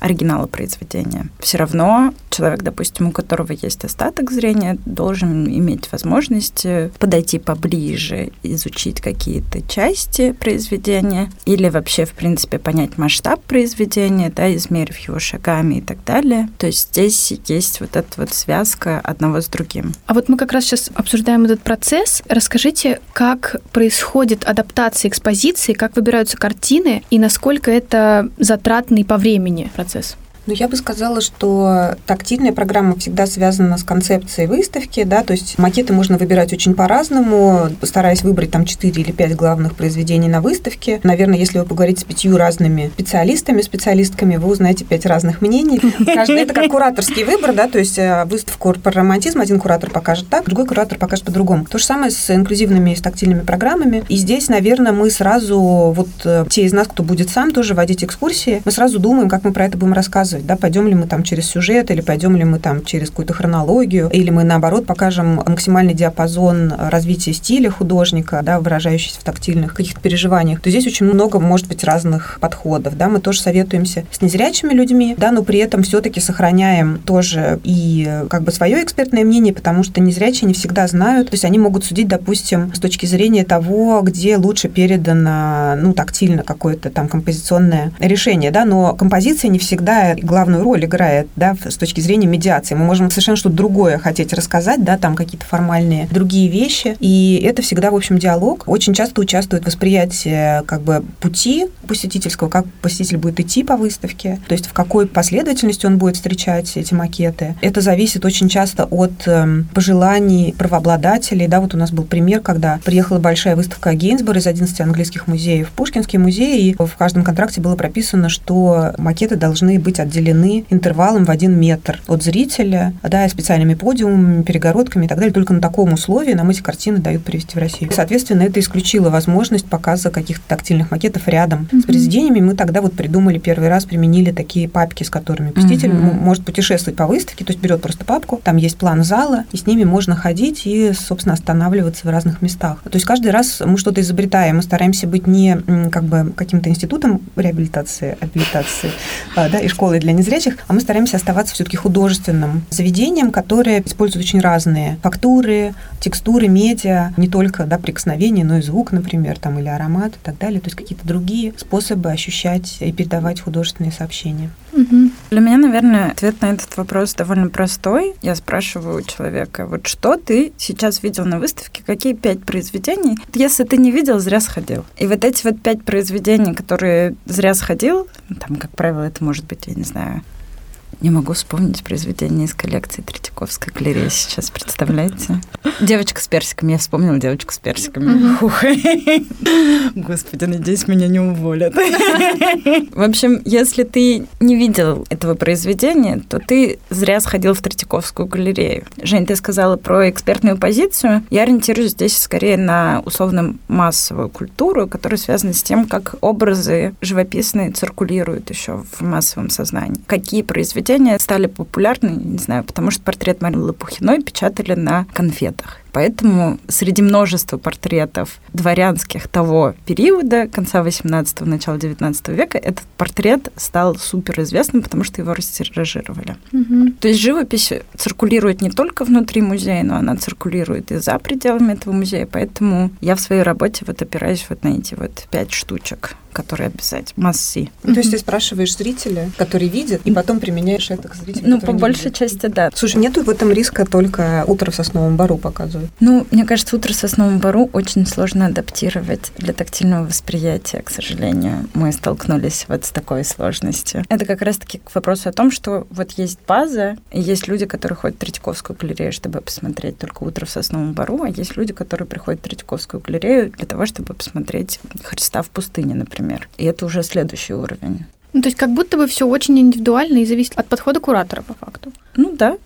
оригинала произведения. Все равно человек, допустим, у которого есть остаток зрения, должен иметь возможность э, подойти поближе, изучить какие-то части произведения или вообще, в принципе, понять масштаб произведения, да, измерив его шагами и так далее. То есть здесь есть вот эта вот связка одного с другим. А вот мы как раз сейчас обсуждаем этот процесс. Расскажите, как происходит адаптация экспозиции, как выбираются картины и насколько это затратный по времени процесс? Процесс? Ну, я бы сказала, что тактильная программа всегда связана с концепцией выставки, да, то есть макеты можно выбирать очень по-разному, стараясь выбрать там 4 или 5 главных произведений на выставке. Наверное, если вы поговорите с пятью разными специалистами, специалистками, вы узнаете пять разных мнений. Каждый это как кураторский выбор, да, то есть э, выставку про романтизм один куратор покажет так, другой куратор покажет по-другому. То же самое с инклюзивными и с тактильными программами. И здесь, наверное, мы сразу, вот э, те из нас, кто будет сам тоже водить экскурсии, мы сразу думаем, как мы про это будем рассказывать показывать, да, пойдем ли мы там через сюжет, или пойдем ли мы там через какую-то хронологию, или мы, наоборот, покажем максимальный диапазон развития стиля художника, да, выражающийся в тактильных каких-то переживаниях, то здесь очень много, может быть, разных подходов, да, мы тоже советуемся с незрячими людьми, да, но при этом все-таки сохраняем тоже и как бы свое экспертное мнение, потому что незрячие не всегда знают, то есть они могут судить, допустим, с точки зрения того, где лучше передано, ну, тактильно какое-то там композиционное решение, да, но композиция не всегда главную роль играет, да, с точки зрения медиации. Мы можем совершенно что-то другое хотеть рассказать, да, там какие-то формальные другие вещи, и это всегда, в общем, диалог. Очень часто участвует восприятие как бы пути посетительского, как посетитель будет идти по выставке, то есть в какой последовательности он будет встречать эти макеты. Это зависит очень часто от эм, пожеланий правообладателей, да, вот у нас был пример, когда приехала большая выставка Гейнсбора из 11 английских музеев в Пушкинский музей, и в каждом контракте было прописано, что макеты должны быть отделены интервалом в один метр от зрителя, да, специальными подиумами, перегородками и так далее. Только на таком условии нам эти картины дают привезти в Россию. Соответственно, это исключило возможность показа каких-то тактильных макетов рядом mm-hmm. с произведениями. Мы тогда вот придумали первый раз, применили такие папки, с которыми посетитель mm-hmm. может путешествовать по выставке, то есть берет просто папку, там есть план зала, и с ними можно ходить и, собственно, останавливаться в разных местах. То есть каждый раз мы что-то изобретаем, мы стараемся быть не как бы каким-то институтом реабилитации, абилитации а, да, и школой для незрячих, а мы стараемся оставаться все-таки художественным заведением, которое использует очень разные фактуры, текстуры, медиа, не только да, прикосновение, но и звук, например, там, или аромат и так далее, то есть какие-то другие способы ощущать и передавать художественные сообщения. Угу. Для меня, наверное, ответ на этот вопрос довольно простой. Я спрашиваю у человека, вот что ты сейчас видел на выставке, какие пять произведений? Если ты не видел, зря сходил. И вот эти вот пять произведений, которые зря сходил, там, как правило, это может быть, я не знаю, не могу вспомнить произведение из коллекции Третьяковской галереи сейчас, представляете? Девочка с персиками. Я вспомнила девочку с персиками. Господи, надеюсь, меня не уволят. В общем, если ты не видел этого произведения, то ты зря сходил в Третьяковскую галерею. Жень, ты сказала про экспертную позицию. Я ориентируюсь здесь скорее на условно массовую культуру, которая связана с тем, как образы живописные циркулируют еще в массовом сознании. Какие произведения произведения стали популярны, не знаю, потому что портрет Марины Лопухиной печатали на конфетах. Поэтому среди множества портретов дворянских того периода, конца 18-го, начала 19 века, этот портрет стал суперизвестным, потому что его растиражировали. Угу. То есть живопись циркулирует не только внутри музея, но она циркулирует и за пределами этого музея. Поэтому я в своей работе вот опираюсь вот на эти вот пять штучек которые обязательно, массы. Ну, то есть ты спрашиваешь зрителя, который видит, и потом применяешь это к зрителю, Ну, по большей части, да. Слушай, нету в этом риска только утро в сосновом бару показывают? Ну, мне кажется, утро в сосновом бару очень сложно адаптировать для тактильного восприятия, к сожалению. Мы столкнулись вот с такой сложностью. Это как раз-таки к вопросу о том, что вот есть база, и есть люди, которые ходят в Третьяковскую галерею, чтобы посмотреть только утро в сосновом бару, а есть люди, которые приходят в Третьяковскую галерею для того, чтобы посмотреть Христа в пустыне, например. И это уже следующий уровень. Ну, то есть как будто бы все очень индивидуально и зависит от подхода куратора, по факту. Ну да.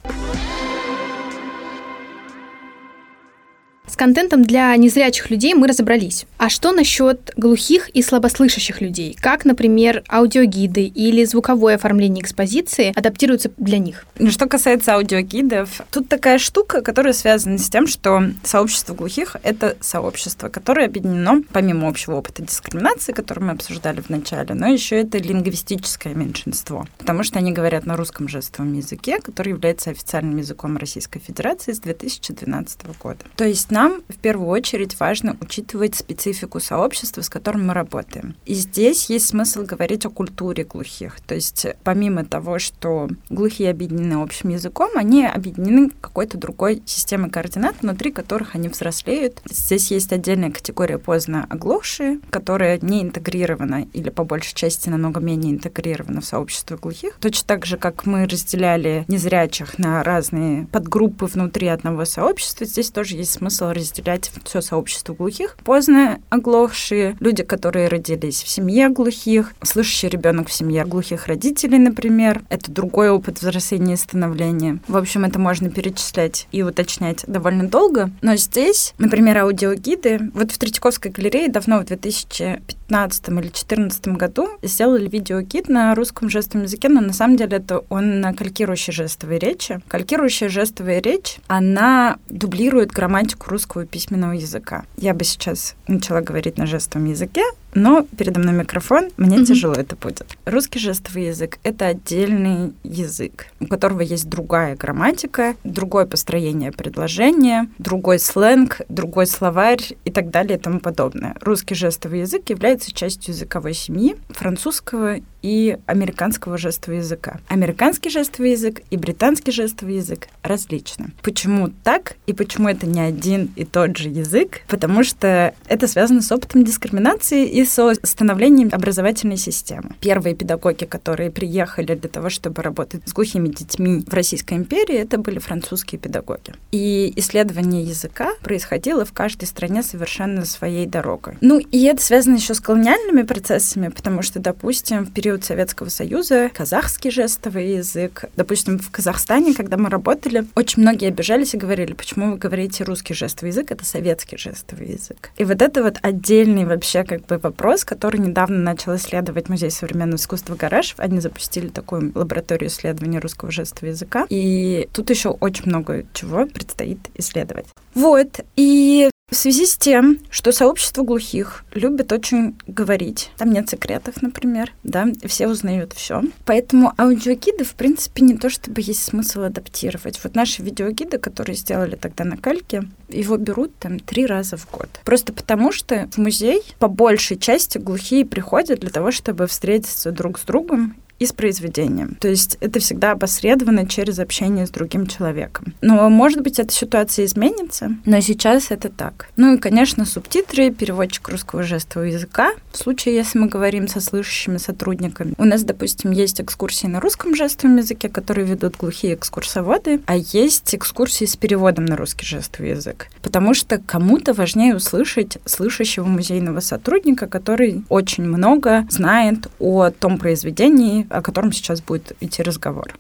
С контентом для незрячих людей мы разобрались. А что насчет глухих и слабослышащих людей? Как, например, аудиогиды или звуковое оформление экспозиции адаптируются для них? Ну, что касается аудиогидов, тут такая штука, которая связана с тем, что сообщество глухих — это сообщество, которое объединено, помимо общего опыта дискриминации, который мы обсуждали в начале, но еще это лингвистическое меньшинство, потому что они говорят на русском жестовом языке, который является официальным языком Российской Федерации с 2012 года. То есть нам в первую очередь важно учитывать специфику сообщества, с которым мы работаем. И здесь есть смысл говорить о культуре глухих. То есть помимо того, что глухие объединены общим языком, они объединены какой-то другой системой координат, внутри которых они взрослеют. Здесь есть отдельная категория поздно оглохшие, которая не интегрирована или по большей части намного менее интегрирована в сообщество глухих. Точно так же, как мы разделяли незрячих на разные подгруппы внутри одного сообщества, здесь тоже есть смысл разделять все сообщество глухих. Поздно оглохшие, люди, которые родились в семье глухих, слышащий ребенок в семье глухих родителей, например. Это другой опыт взросления и становления. В общем, это можно перечислять и уточнять довольно долго. Но здесь, например, аудиогиды. Вот в Третьяковской галерее давно, в 2015 или 2014 году, сделали видеогид на русском жестовом языке, но на самом деле это он на калькирующей жестовой речи. Калькирующая жестовая речь, она дублирует грамматику русского письменного языка. Я бы сейчас начала говорить на жестовом языке, но передо мной микрофон, мне mm-hmm. тяжело это будет. Русский жестовый язык — это отдельный язык, у которого есть другая грамматика, другое построение предложения, другой сленг, другой словарь и так далее и тому подобное. Русский жестовый язык является частью языковой семьи французского и американского жестового языка. Американский жестовый язык и британский жестовый язык различны. Почему так и почему это не один и тот же язык? Потому что это связано с опытом дискриминации и со становлением образовательной системы. Первые педагоги, которые приехали для того, чтобы работать с глухими детьми в Российской империи, это были французские педагоги. И исследование языка происходило в каждой стране совершенно своей дорогой. Ну, и это связано еще с колониальными процессами, потому что, допустим, в период Советского Союза, казахский жестовый язык. Допустим, в Казахстане, когда мы работали, очень многие обижались и говорили, почему вы говорите русский жестовый язык, это советский жестовый язык. И вот это вот отдельный вообще как бы вопрос, который недавно начал исследовать Музей современного искусства Гараж. Они запустили такую лабораторию исследования русского жестового языка. И тут еще очень много чего предстоит исследовать. Вот. И в связи с тем, что сообщество глухих любит очень говорить, там нет секретов, например, да, все узнают все. Поэтому аудиогиды, в принципе, не то чтобы есть смысл адаптировать. Вот наши видеогиды, которые сделали тогда на кальке, его берут там три раза в год. Просто потому, что в музей по большей части глухие приходят для того, чтобы встретиться друг с другом и с произведением. То есть это всегда опосредовано через общение с другим человеком. Но, может быть, эта ситуация изменится, но сейчас это так. Ну и, конечно, субтитры, переводчик русского жестового языка. В случае, если мы говорим со слышащими сотрудниками. У нас, допустим, есть экскурсии на русском жестовом языке, которые ведут глухие экскурсоводы, а есть экскурсии с переводом на русский жестовый язык. Потому что кому-то важнее услышать слышащего музейного сотрудника, который очень много знает о том произведении, о котором сейчас будет идти разговор.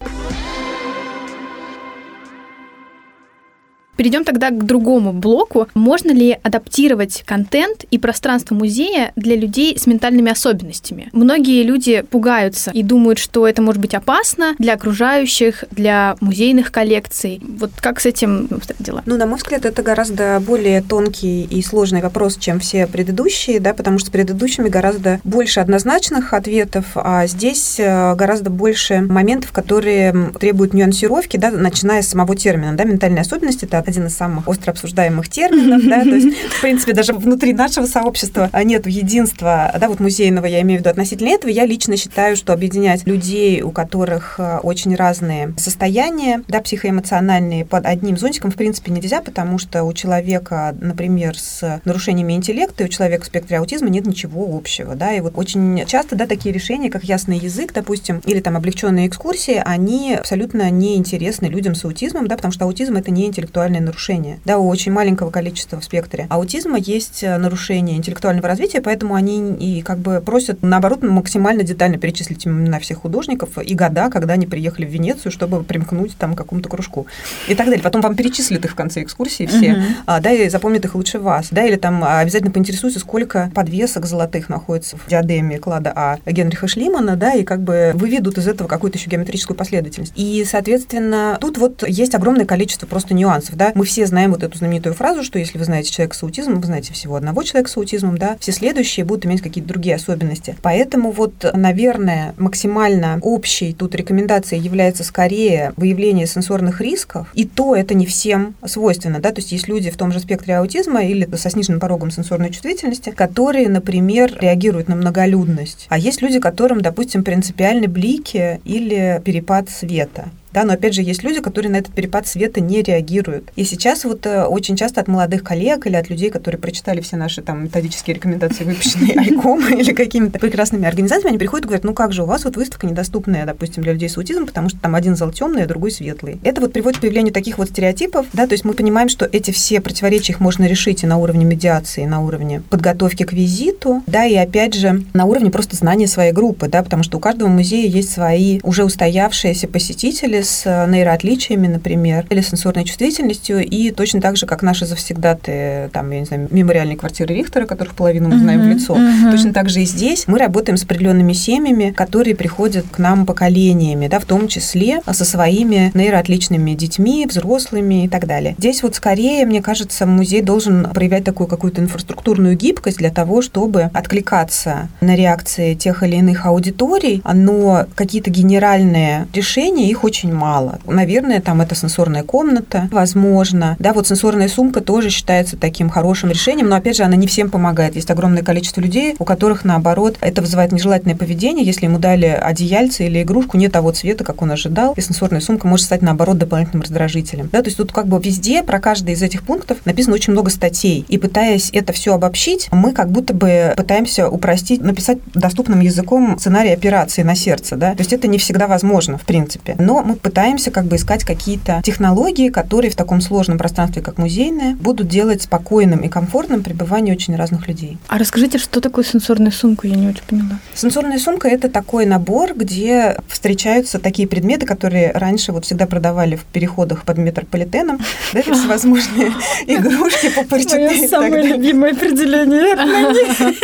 Перейдем тогда к другому блоку. Можно ли адаптировать контент и пространство музея для людей с ментальными особенностями? Многие люди пугаются и думают, что это может быть опасно для окружающих, для музейных коллекций. Вот как с этим обстоят дела? Ну, на мой взгляд, это гораздо более тонкий и сложный вопрос, чем все предыдущие, да, потому что с предыдущими гораздо больше однозначных ответов, а здесь э, гораздо больше моментов, которые требуют нюансировки, да, начиная с самого термина, да, ментальные особенности, это один из самых остро обсуждаемых терминов, да, то есть, в принципе, даже внутри нашего сообщества нет единства, да, вот музейного, я имею в виду относительно этого, я лично считаю, что объединять людей, у которых э, очень разные состояния, да, психоэмоциональные, под одним зонтиком, в принципе, нельзя, потому что у человека, например, с нарушениями интеллекта и у человека в спектре аутизма нет ничего общего, да, и вот очень часто, да, такие решения, как ясный язык, допустим, или там облегченные экскурсии, они абсолютно неинтересны людям с аутизмом, да, потому что аутизм это не интеллектуальное интеллектуальные нарушения. Да, у очень маленького количества в спектре аутизма есть э, нарушения интеллектуального развития, поэтому они и как бы просят, наоборот, максимально детально перечислить имена всех художников и года, когда они приехали в Венецию, чтобы примкнуть там к какому-то кружку и так далее. Потом вам перечислят их в конце экскурсии все, uh-huh. а, да, и запомнят их лучше вас, да, или там обязательно поинтересуются, сколько подвесок золотых находится в диадеме клада А Генриха Шлимана, да, и как бы выведут из этого какую-то еще геометрическую последовательность. И, соответственно, тут вот есть огромное количество просто нюансов, да, мы все знаем вот эту знаменитую фразу, что если вы знаете человека с аутизмом, вы знаете всего одного человека с аутизмом, да, все следующие будут иметь какие-то другие особенности. Поэтому вот, наверное, максимально общей тут рекомендацией является скорее выявление сенсорных рисков, и то это не всем свойственно, да, то есть есть люди в том же спектре аутизма или со сниженным порогом сенсорной чувствительности, которые, например, реагируют на многолюдность, а есть люди, которым, допустим, принципиальны блики или перепад света. Да, но опять же есть люди, которые на этот перепад света не реагируют. И сейчас вот э, очень часто от молодых коллег или от людей, которые прочитали все наши там методические рекомендации, выпущенные Айком или какими-то прекрасными организациями, они приходят и говорят, ну как же, у вас вот выставка недоступная, допустим, для людей с аутизмом, потому что там один зал темный, а другой светлый. Это вот приводит к появлению таких вот стереотипов, да, то есть мы понимаем, что эти все противоречия их можно решить и на уровне медиации, и на уровне подготовки к визиту, да, и опять же на уровне просто знания своей группы, да, потому что у каждого музея есть свои уже устоявшиеся посетители с э, нейроотличиями, например, или сенсорной чувствительностью, и точно так же, как наши завсегдаты, там, я не знаю, мемориальные квартиры Рихтера, которых половину мы знаем uh-huh, в лицо, uh-huh. точно так же и здесь мы работаем с определенными семьями, которые приходят к нам поколениями, да, в том числе со своими нейроотличными детьми, взрослыми и так далее. Здесь вот скорее, мне кажется, музей должен проявлять такую какую-то инфраструктурную гибкость для того, чтобы откликаться на реакции тех или иных аудиторий, но какие-то генеральные решения, их очень мало. Наверное, там это сенсорная комната, возможно. Да, вот сенсорная сумка тоже считается таким хорошим решением, но, опять же, она не всем помогает. Есть огромное количество людей, у которых, наоборот, это вызывает нежелательное поведение, если ему дали одеяльце или игрушку не того цвета, как он ожидал, и сенсорная сумка может стать, наоборот, дополнительным раздражителем. Да, то есть тут как бы везде про каждый из этих пунктов написано очень много статей. И пытаясь это все обобщить, мы как будто бы пытаемся упростить, написать доступным языком сценарий операции на сердце. Да? То есть это не всегда возможно, в принципе. Но мы пытаемся как бы искать какие-то технологии, которые в таком сложном пространстве, как музейное, будут делать спокойным и комфортным пребывание очень разных людей. А расскажите, что такое сенсорная сумка? Я не очень поняла. Сенсорная сумка – это такой набор, где встречаются такие предметы, которые раньше вот всегда продавали в переходах под метрополитеном, да, всевозможные игрушки по Мое самое любимое определение.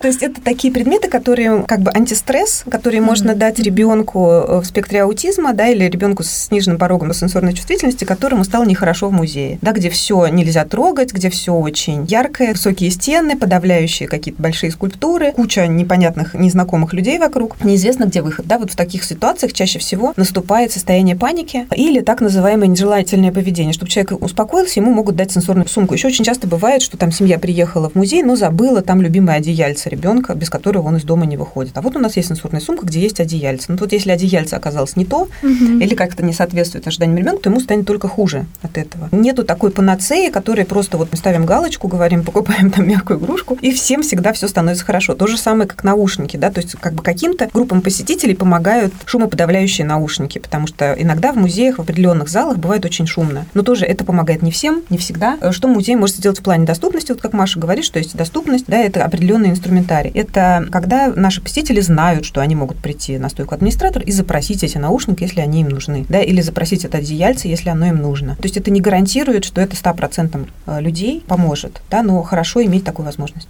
То есть это такие предметы, которые как бы антистресс, которые можно дать ребенку в спектре аутизма, да, или ребенку с сниженным порогом сенсорной чувствительности, которому стало нехорошо в музее, да, где все нельзя трогать, где все очень яркое, высокие стены, подавляющие какие-то большие скульптуры, куча непонятных, незнакомых людей вокруг, неизвестно, где выход, да, вот в таких ситуациях чаще всего наступает состояние паники или так называемое нежелательное поведение, чтобы человек успокоился, ему могут дать сенсорную сумку. Еще очень часто бывает, что там семья приехала в музей, но забыла там любимое одеяльце ребенка, без которого он из дома не выходит. А вот у нас есть сенсорная сумка, где есть одеяльце. Ну вот если одеяльце оказалось не то, угу. Или как-то не соответствует ожиданиям ребенка, то ему станет только хуже от этого. Нету такой панацеи, которой просто вот мы ставим галочку, говорим, покупаем там мягкую игрушку, и всем всегда все становится хорошо. То же самое, как наушники, да, то есть как бы каким-то группам посетителей помогают шумоподавляющие наушники, потому что иногда в музеях, в определенных залах бывает очень шумно. Но тоже это помогает не всем, не всегда. Что музей может сделать в плане доступности, вот как Маша говорит, что есть доступность, да, это определенный инструментарий. Это когда наши посетители знают, что они могут прийти на стойку администратора и запросить эти наушники, если они им нужны, да, или запросить это одеяльце, если оно им нужно. То есть это не гарантирует, что это 100% э, людей поможет, да, но хорошо иметь такую возможность.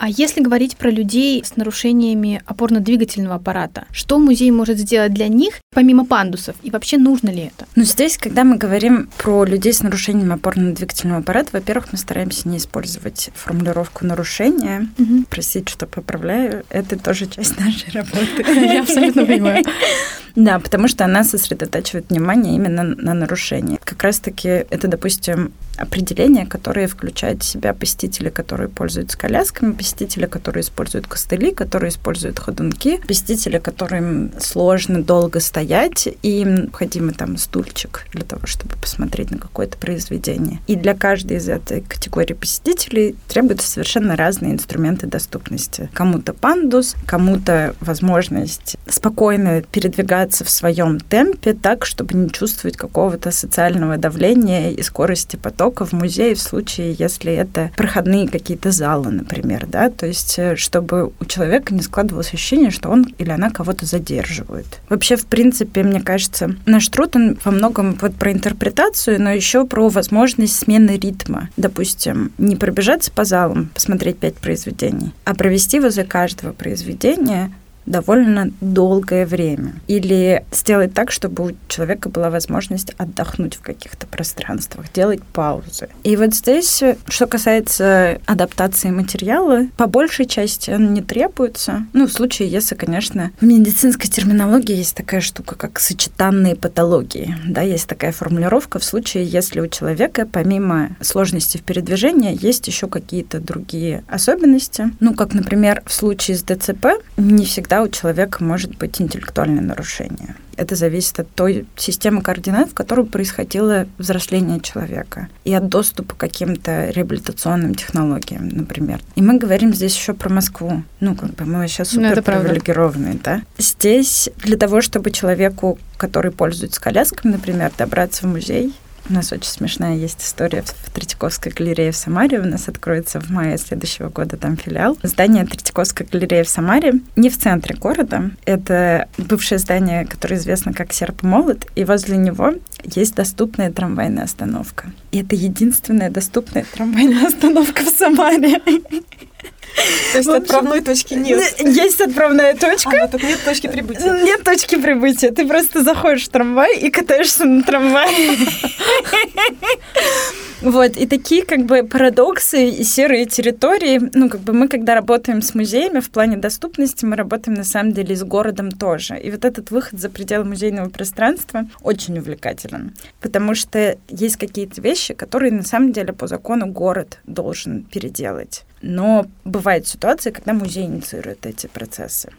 А если говорить про людей с нарушениями опорно-двигательного аппарата, что музей может сделать для них, помимо пандусов, и вообще нужно ли это? Ну, здесь, когда мы говорим про людей с нарушением опорно-двигательного аппарата, во-первых, мы стараемся не использовать формулировку нарушения. Угу. Простите, что поправляю, это тоже часть нашей работы. Я абсолютно понимаю. Да, потому что она сосредотачивает внимание именно на нарушении. Как раз-таки это, допустим, определение, которое включает в себя посетители, которые пользуются колясками, посетители, которые используют костыли, которые используют ходунки, посетители, которым сложно долго стоять, и им необходимый там стульчик для того, чтобы посмотреть на какое-то произведение. И для каждой из этой категории посетителей требуются совершенно разные инструменты доступности. Кому-то пандус, кому-то возможность спокойно передвигаться в своем темпе так, чтобы не чувствовать какого-то социального давления и скорости потока в музее в случае, если это проходные какие-то залы, например, да, то есть э, чтобы у человека не складывалось ощущение, что он или она кого-то задерживает. Вообще, в принципе, мне кажется, наш труд, он во многом вот про интерпретацию, но еще про возможность смены ритма. Допустим, не пробежаться по залам, посмотреть пять произведений, а провести возле каждого произведения довольно долгое время. Или сделать так, чтобы у человека была возможность отдохнуть в каких-то пространствах, делать паузы. И вот здесь, что касается адаптации материала, по большей части он не требуется. Ну, в случае, если, конечно, в медицинской терминологии есть такая штука, как сочетанные патологии. Да, есть такая формулировка в случае, если у человека, помимо сложности в передвижении, есть еще какие-то другие особенности. Ну, как, например, в случае с ДЦП, не всегда у человека может быть интеллектуальное нарушение. Это зависит от той системы координат, в которой происходило взросление человека, и от доступа к каким-то реабилитационным технологиям, например. И мы говорим здесь еще про Москву. Ну, как бы мы сейчас ну, супер привилегированные, да? Здесь для того, чтобы человеку, который пользуется колясками, например, добраться в музей, у нас очень смешная есть история в Третьяковской галерее в Самаре. У нас откроется в мае следующего года там филиал. Здание Третьяковской галереи в Самаре не в центре города. Это бывшее здание, которое известно как Серп Молот, и возле него есть доступная трамвайная остановка. И это единственная доступная трамвайная остановка в Самаре. То есть отправной точки нет. Есть отправная точка. А, тут нет точки прибытия. Нет точки прибытия. Ты просто заходишь в трамвай и катаешься на трамвае. Вот, и такие как бы парадоксы и серые территории, ну, как бы мы, когда работаем с музеями в плане доступности, мы работаем на самом деле с городом тоже. И вот этот выход за пределы музейного пространства очень увлекателен, потому что есть какие-то вещи, которые на самом деле по закону город должен переделать. Но бывают ситуации, когда музей инициирует эти процессы.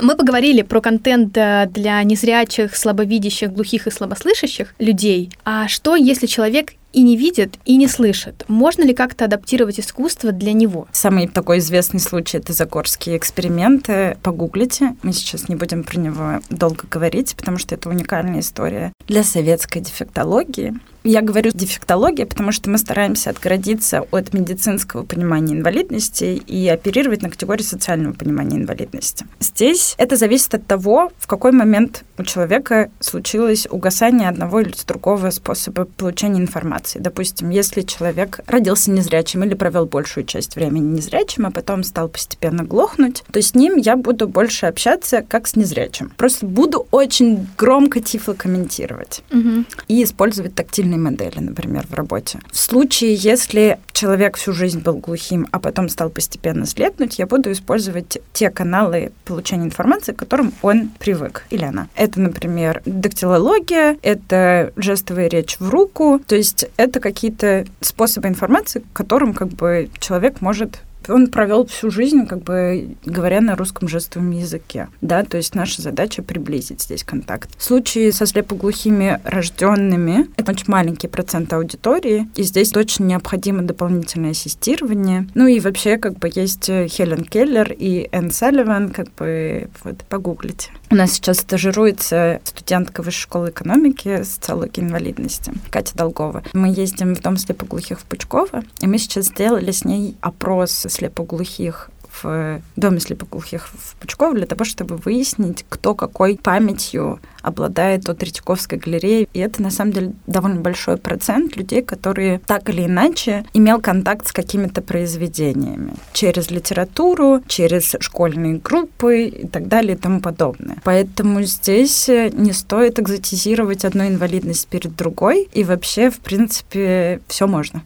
Мы поговорили про контент э, для незрячих, слабовидящих, глухих и слабослышащих людей. А что, если человек и не видит, и не слышит. Можно ли как-то адаптировать искусство для него? Самый такой известный случай — это Загорские эксперименты. Погуглите. Мы сейчас не будем про него долго говорить, потому что это уникальная история для советской дефектологии. Я говорю дефектология, потому что мы стараемся отгородиться от медицинского понимания инвалидности и оперировать на категории социального понимания инвалидности. Здесь это зависит от того, в какой момент у человека случилось угасание одного или другого способа получения информации. Допустим, если человек родился незрячим или провел большую часть времени незрячим, а потом стал постепенно глохнуть, то с ним я буду больше общаться как с незрячим. Просто буду очень громко тифлокомментировать угу. и использовать тактильные визуальной модели, например, в работе. В случае, если человек всю жизнь был глухим, а потом стал постепенно слепнуть, я буду использовать те каналы получения информации, к которым он привык, или она. Это, например, дактилология, это жестовая речь в руку, то есть это какие-то способы информации, к которым как бы человек может он провел всю жизнь, как бы говоря на русском жестовом языке. Да, то есть наша задача приблизить здесь контакт. В случае со слепоглухими рожденными это очень маленький процент аудитории, и здесь точно необходимо дополнительное ассистирование. Ну и вообще, как бы есть Хелен Келлер и Энн Салливан, как бы вот погуглите. У нас сейчас стажируется студентка Высшей школы экономики социологии инвалидности Катя Долгова. Мы ездим в Дом слепоглухих в Пучково, и мы сейчас сделали с ней опрос слепоглухих в доме слепоглухих в Пучково для того, чтобы выяснить, кто какой памятью обладает от Третьяковской галереи. И это, на самом деле, довольно большой процент людей, которые так или иначе имел контакт с какими-то произведениями через литературу, через школьные группы и так далее и тому подобное. Поэтому здесь не стоит экзотизировать одну инвалидность перед другой, и вообще, в принципе, все можно.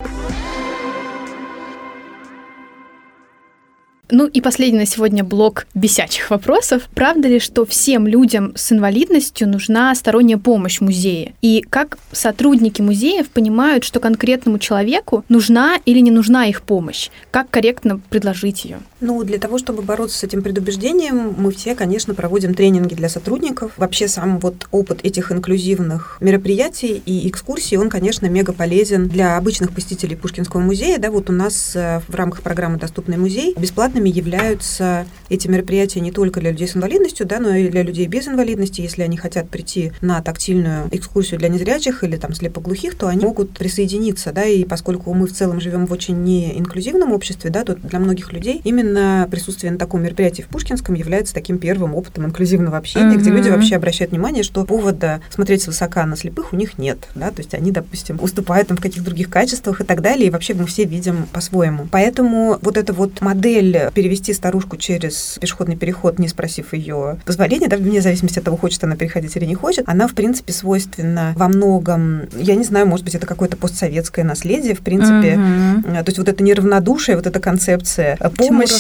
Ну и последний на сегодня блок бесячих вопросов. Правда ли, что всем людям с инвалидностью нужна сторонняя помощь музея? И как сотрудники музеев понимают, что конкретному человеку нужна или не нужна их помощь? Как корректно предложить ее? Ну, для того, чтобы бороться с этим предубеждением, мы все, конечно, проводим тренинги для сотрудников. Вообще сам вот опыт этих инклюзивных мероприятий и экскурсий, он, конечно, мега полезен для обычных посетителей Пушкинского музея. Да, вот у нас э, в рамках программы «Доступный музей» бесплатными являются эти мероприятия не только для людей с инвалидностью, да, но и для людей без инвалидности. Если они хотят прийти на тактильную экскурсию для незрячих или там слепоглухих, то они могут присоединиться, да, и поскольку мы в целом живем в очень неинклюзивном обществе, да, то для многих людей именно присутствие на таком мероприятии в Пушкинском является таким первым опытом инклюзивного общения, mm-hmm. где люди вообще обращают внимание, что повода смотреть свысока на слепых у них нет, да, то есть они, допустим, уступают там в каких-то других качествах и так далее, и вообще мы все видим по-своему. Поэтому вот эта вот модель перевести старушку через пешеходный переход, не спросив ее позволения, да, вне зависимости от того, хочет она переходить или не хочет, она, в принципе, свойственна во многом, я не знаю, может быть, это какое-то постсоветское наследие, в принципе. Угу. То есть вот это неравнодушие, вот эта концепция помощи,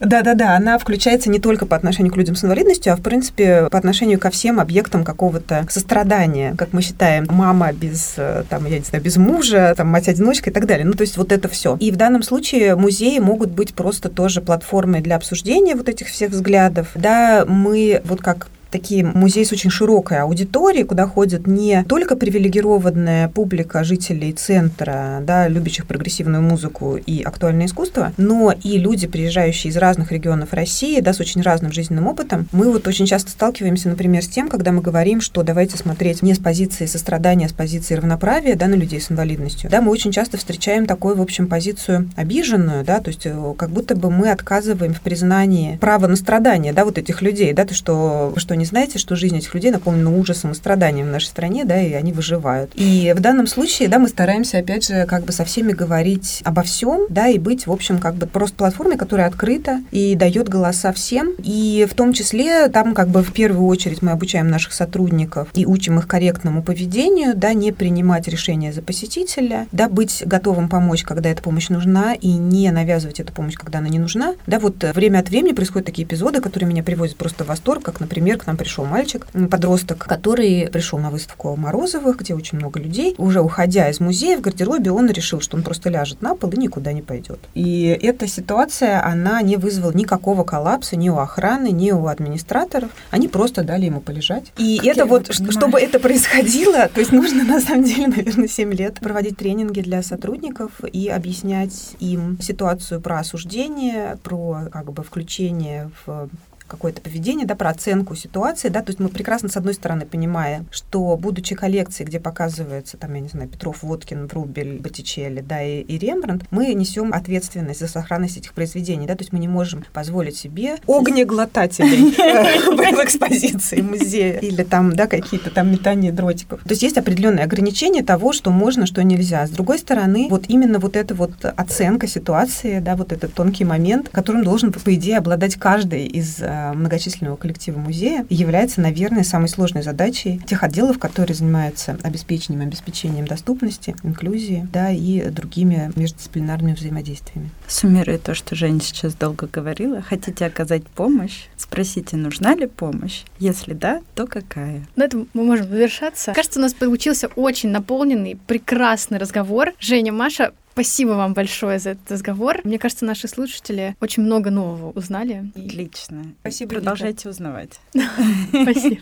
да-да-да, она включается не только по отношению к людям с инвалидностью, а, в принципе, по отношению ко всем объектам какого-то сострадания, как мы считаем, мама без, э, там, я не знаю, без мужа, там, мать-одиночка и так далее. Ну, то есть вот это все. И в данном случае музеи могут быть просто тоже платформой для обсуждения вот этих всех взглядов. Да, мы вот как такие музеи с очень широкой аудиторией, куда ходят не только привилегированная публика жителей центра, да, любящих прогрессивную музыку и актуальное искусство, но и люди, приезжающие из разных регионов России, да, с очень разным жизненным опытом. Мы вот очень часто сталкиваемся, например, с тем, когда мы говорим, что давайте смотреть не с позиции сострадания, а с позиции равноправия, да, на людей с инвалидностью. Да, мы очень часто встречаем такую, в общем, позицию обиженную, да, то есть э, как будто бы мы отказываем в признании права на страдания, да, вот этих людей, да, то, что, что не знаете, что жизнь этих людей наполнена ужасом и страданием в нашей стране, да, и они выживают. И в данном случае, да, мы стараемся, опять же, как бы со всеми говорить обо всем, да, и быть, в общем, как бы просто платформой, которая открыта и дает голоса всем. И в том числе там как бы в первую очередь мы обучаем наших сотрудников и учим их корректному поведению, да, не принимать решения за посетителя, да, быть готовым помочь, когда эта помощь нужна, и не навязывать эту помощь, когда она не нужна. Да, вот время от времени происходят такие эпизоды, которые меня приводят просто в восторг, как, например, к нам пришел мальчик, подросток, который пришел на выставку Морозовых, где очень много людей. Уже уходя из музея в гардеробе, он решил, что он просто ляжет на пол и никуда не пойдет. И эта ситуация, она не вызвала никакого коллапса ни у охраны, ни у администраторов. Они просто дали ему полежать. И как это вот, понимаю. чтобы это происходило, то есть нужно на самом деле, наверное, 7 лет проводить тренинги для сотрудников и объяснять им ситуацию про осуждение, про как бы включение в какое-то поведение, да, про оценку ситуации, да, то есть мы прекрасно, с одной стороны, понимаем, что, будучи коллекцией, где показывается, там, я не знаю, Петров, Водкин, Врубель, Боттичелли, да, и, и Рембрандт, мы несем ответственность за сохранность этих произведений, да, то есть мы не можем позволить себе огнеглотателей в экспозиции музея или там, да, какие-то там метания дротиков. То есть есть определенные ограничения того, что можно, что нельзя. С другой стороны, вот именно вот эта вот оценка ситуации, да, вот этот тонкий момент, которым должен, по идее, обладать каждый из э, многочисленного коллектива музея является, наверное, самой сложной задачей тех отделов, которые занимаются обеспечением, обеспечением доступности, инклюзии, да, и другими междисциплинарными взаимодействиями. Суммируя то, что Женя сейчас долго говорила, хотите оказать помощь, спросите, нужна ли помощь? Если да, то какая? На этом мы можем завершаться. Кажется, у нас получился очень наполненный, прекрасный разговор. Женя, Маша, Спасибо вам большое за этот разговор. Мне кажется, наши слушатели очень много нового узнали. Отлично. Спасибо. Продолжайте Вика. узнавать. Спасибо.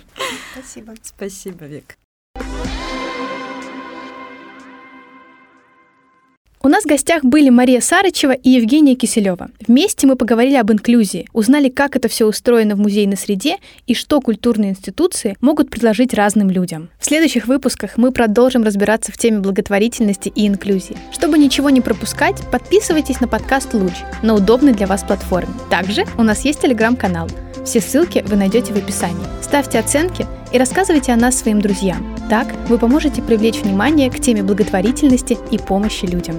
Спасибо. Спасибо, Вик. У нас в гостях были Мария Сарычева и Евгения Киселева. Вместе мы поговорили об инклюзии, узнали, как это все устроено в музейной среде и что культурные институции могут предложить разным людям. В следующих выпусках мы продолжим разбираться в теме благотворительности и инклюзии. Чтобы ничего не пропускать, подписывайтесь на подкаст «Луч» на удобной для вас платформе. Также у нас есть телеграм-канал. Все ссылки вы найдете в описании. Ставьте оценки и рассказывайте о нас своим друзьям. Так вы поможете привлечь внимание к теме благотворительности и помощи людям.